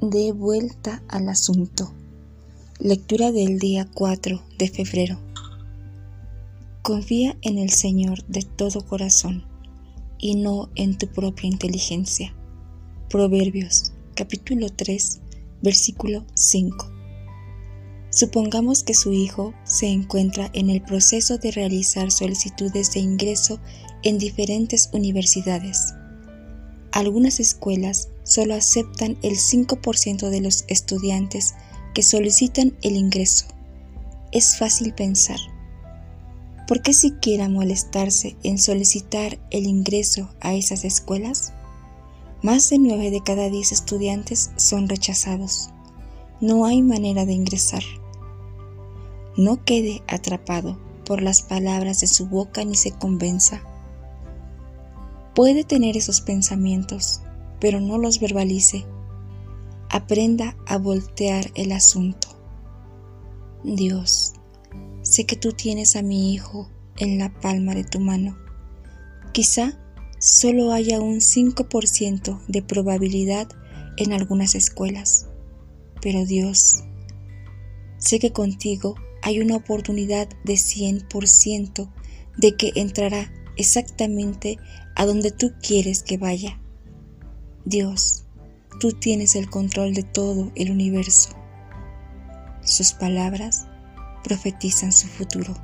De vuelta al asunto. Lectura del día 4 de febrero. Confía en el Señor de todo corazón y no en tu propia inteligencia. Proverbios capítulo 3 versículo 5. Supongamos que su hijo se encuentra en el proceso de realizar solicitudes de ingreso en diferentes universidades. Algunas escuelas solo aceptan el 5% de los estudiantes que solicitan el ingreso. Es fácil pensar, ¿por qué siquiera molestarse en solicitar el ingreso a esas escuelas? Más de 9 de cada 10 estudiantes son rechazados. No hay manera de ingresar. No quede atrapado por las palabras de su boca ni se convenza. Puede tener esos pensamientos, pero no los verbalice. Aprenda a voltear el asunto. Dios, sé que tú tienes a mi hijo en la palma de tu mano. Quizá solo haya un 5% de probabilidad en algunas escuelas, pero Dios, sé que contigo hay una oportunidad de 100% de que entrará exactamente a donde tú quieres que vaya. Dios, tú tienes el control de todo el universo. Sus palabras profetizan su futuro.